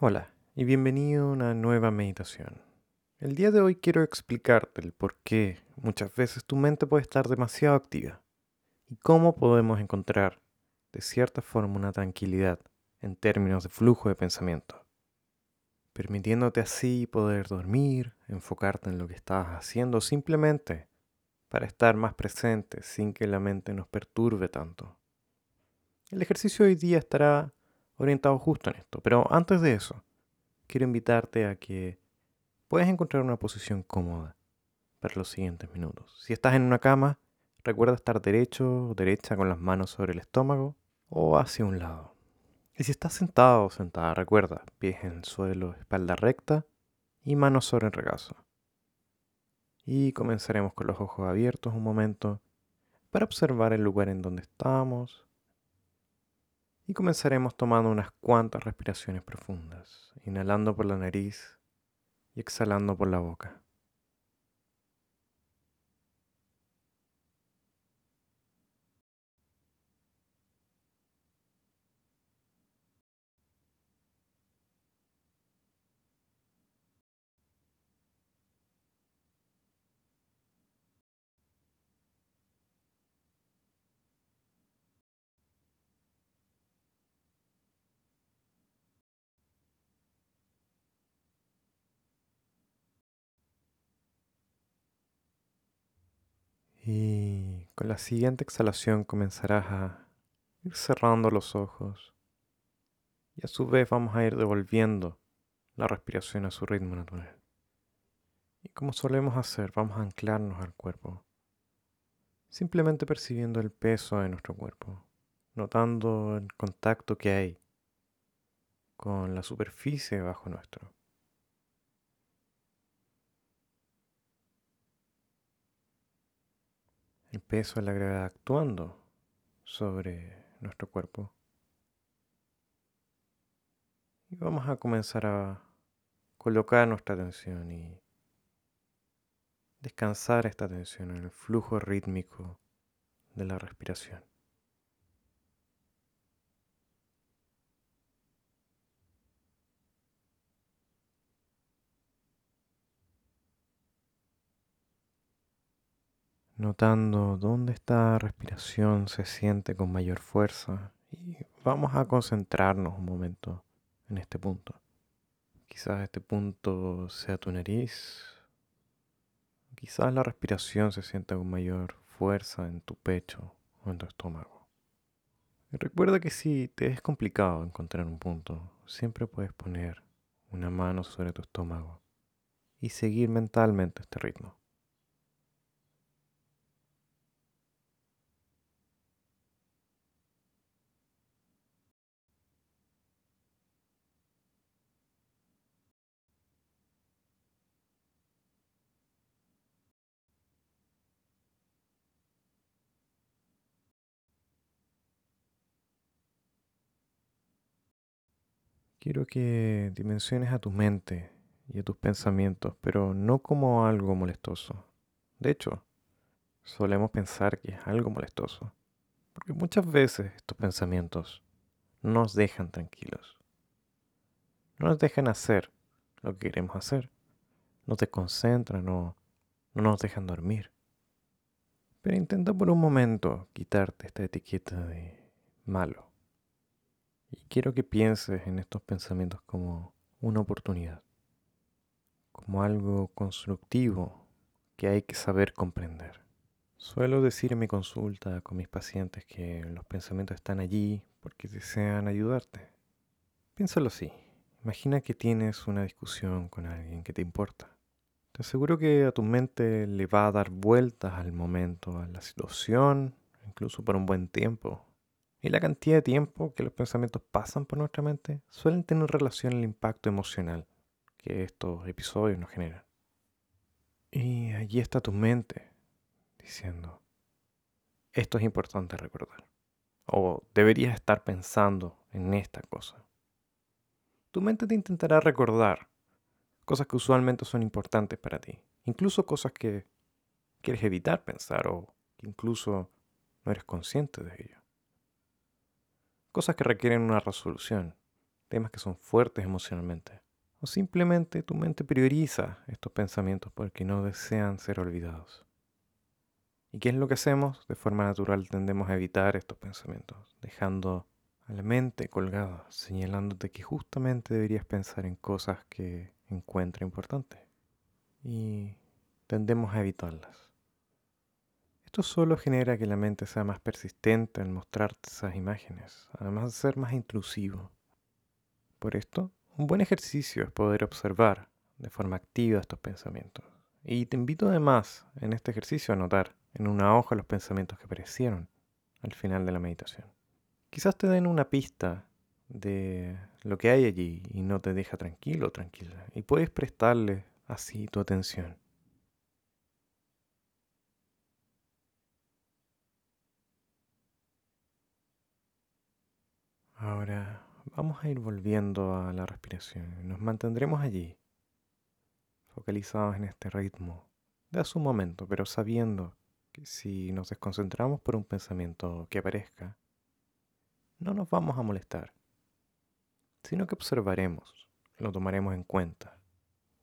Hola y bienvenido a una nueva meditación. El día de hoy quiero explicarte el por qué muchas veces tu mente puede estar demasiado activa y cómo podemos encontrar de cierta forma una tranquilidad en términos de flujo de pensamiento, permitiéndote así poder dormir, enfocarte en lo que estás haciendo simplemente para estar más presente sin que la mente nos perturbe tanto. El ejercicio de hoy día estará orientado justo en esto. Pero antes de eso, quiero invitarte a que puedas encontrar una posición cómoda para los siguientes minutos. Si estás en una cama, recuerda estar derecho o derecha con las manos sobre el estómago o hacia un lado. Y si estás sentado o sentada, recuerda pies en el suelo, espalda recta y manos sobre el regazo. Y comenzaremos con los ojos abiertos un momento para observar el lugar en donde estamos y comenzaremos tomando unas cuantas respiraciones profundas, inhalando por la nariz y exhalando por la boca. Y con la siguiente exhalación comenzarás a ir cerrando los ojos. Y a su vez vamos a ir devolviendo la respiración a su ritmo natural. Y como solemos hacer, vamos a anclarnos al cuerpo. Simplemente percibiendo el peso de nuestro cuerpo, notando el contacto que hay con la superficie bajo nuestro. El peso de la gravedad actuando sobre nuestro cuerpo. Y vamos a comenzar a colocar nuestra atención y descansar esta atención en el flujo rítmico de la respiración. Notando dónde esta respiración se siente con mayor fuerza y vamos a concentrarnos un momento en este punto. Quizás este punto sea tu nariz, quizás la respiración se sienta con mayor fuerza en tu pecho o en tu estómago. Y recuerda que si te es complicado encontrar un punto, siempre puedes poner una mano sobre tu estómago y seguir mentalmente este ritmo. Quiero que dimensiones a tu mente y a tus pensamientos, pero no como algo molestoso. De hecho, solemos pensar que es algo molestoso, porque muchas veces estos pensamientos no nos dejan tranquilos. No nos dejan hacer lo que queremos hacer. Nos desconcentran o no nos dejan dormir. Pero intenta por un momento quitarte esta etiqueta de malo y quiero que pienses en estos pensamientos como una oportunidad, como algo constructivo que hay que saber comprender. Suelo decir en mi consulta con mis pacientes que los pensamientos están allí porque desean ayudarte. Piénsalo así. Imagina que tienes una discusión con alguien que te importa. Te aseguro que a tu mente le va a dar vueltas al momento, a la situación, incluso por un buen tiempo, y la cantidad de tiempo que los pensamientos pasan por nuestra mente suelen tener relación al impacto emocional que estos episodios nos generan. Y allí está tu mente diciendo, esto es importante recordar. O deberías estar pensando en esta cosa. Tu mente te intentará recordar cosas que usualmente son importantes para ti. Incluso cosas que quieres evitar pensar o que incluso no eres consciente de ello cosas que requieren una resolución, temas que son fuertes emocionalmente. O simplemente tu mente prioriza estos pensamientos porque no desean ser olvidados. ¿Y qué es lo que hacemos? De forma natural tendemos a evitar estos pensamientos, dejando a la mente colgada, señalándote que justamente deberías pensar en cosas que encuentra importantes. Y tendemos a evitarlas. Esto solo genera que la mente sea más persistente en mostrarte esas imágenes, además de ser más intrusivo. Por esto, un buen ejercicio es poder observar de forma activa estos pensamientos. Y te invito además en este ejercicio a anotar en una hoja los pensamientos que aparecieron al final de la meditación. Quizás te den una pista de lo que hay allí y no te deja tranquilo o tranquila. Y puedes prestarle así tu atención. Ahora Vamos a ir volviendo a la respiración. Nos mantendremos allí, focalizados en este ritmo de a su momento, pero sabiendo que si nos desconcentramos por un pensamiento que aparezca, no nos vamos a molestar, sino que observaremos, lo tomaremos en cuenta.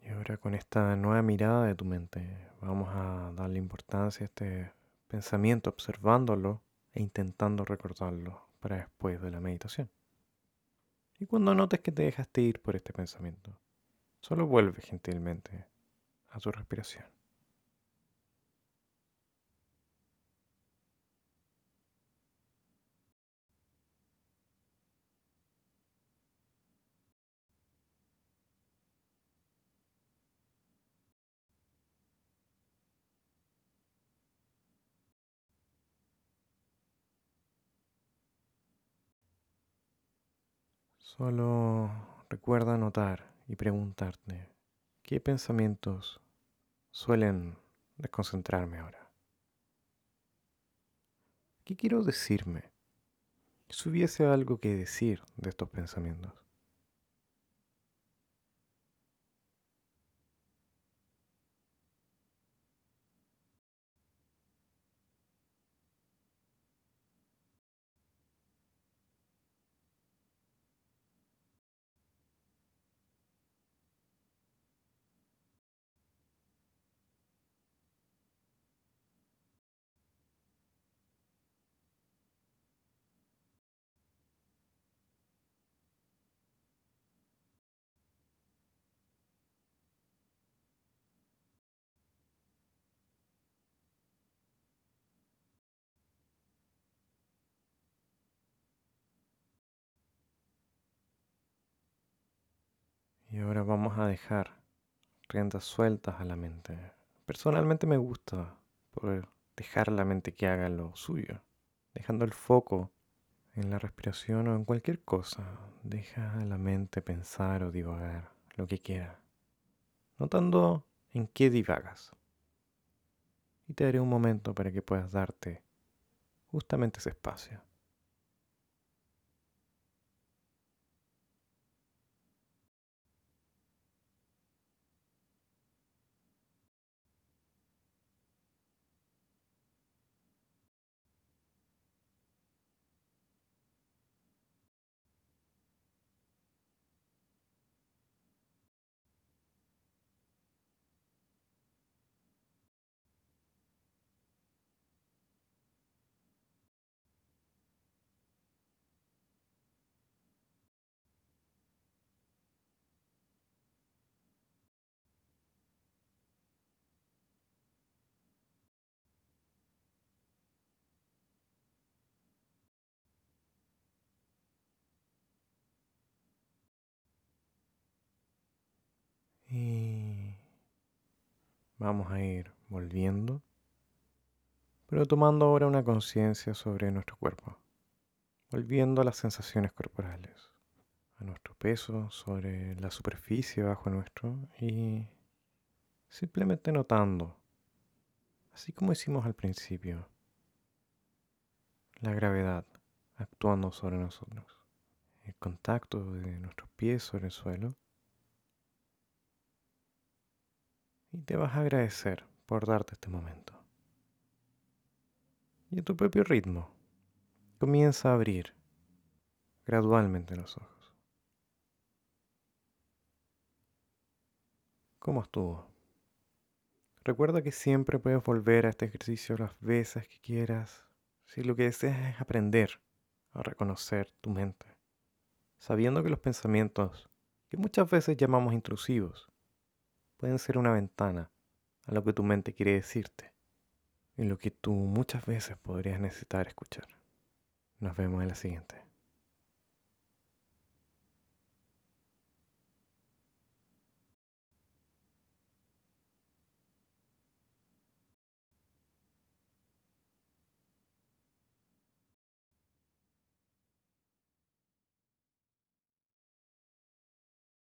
Y ahora con esta nueva mirada de tu mente, vamos a darle importancia a este pensamiento, observándolo e intentando recordarlo para después de la meditación. Y cuando notes que te dejaste ir por este pensamiento, solo vuelve gentilmente a tu respiración. Solo recuerda anotar y preguntarte qué pensamientos suelen desconcentrarme ahora. ¿Qué quiero decirme? Si hubiese algo que decir de estos pensamientos. Y ahora vamos a dejar riendas sueltas a la mente. Personalmente me gusta poder dejar la mente que haga lo suyo, dejando el foco en la respiración o en cualquier cosa. Deja a la mente pensar o divagar lo que quiera, notando en qué divagas. Y te daré un momento para que puedas darte justamente ese espacio. Vamos a ir volviendo, pero tomando ahora una conciencia sobre nuestro cuerpo, volviendo a las sensaciones corporales, a nuestro peso sobre la superficie bajo nuestro y simplemente notando, así como hicimos al principio, la gravedad actuando sobre nosotros, el contacto de nuestros pies sobre el suelo y te vas a agradecer por darte este momento. Y a tu propio ritmo, comienza a abrir gradualmente los ojos. ¿Cómo estuvo? Recuerda que siempre puedes volver a este ejercicio las veces que quieras si lo que deseas es aprender a reconocer tu mente, sabiendo que los pensamientos, que muchas veces llamamos intrusivos, pueden ser una ventana a lo que tu mente quiere decirte y lo que tú muchas veces podrías necesitar escuchar. Nos vemos en la siguiente.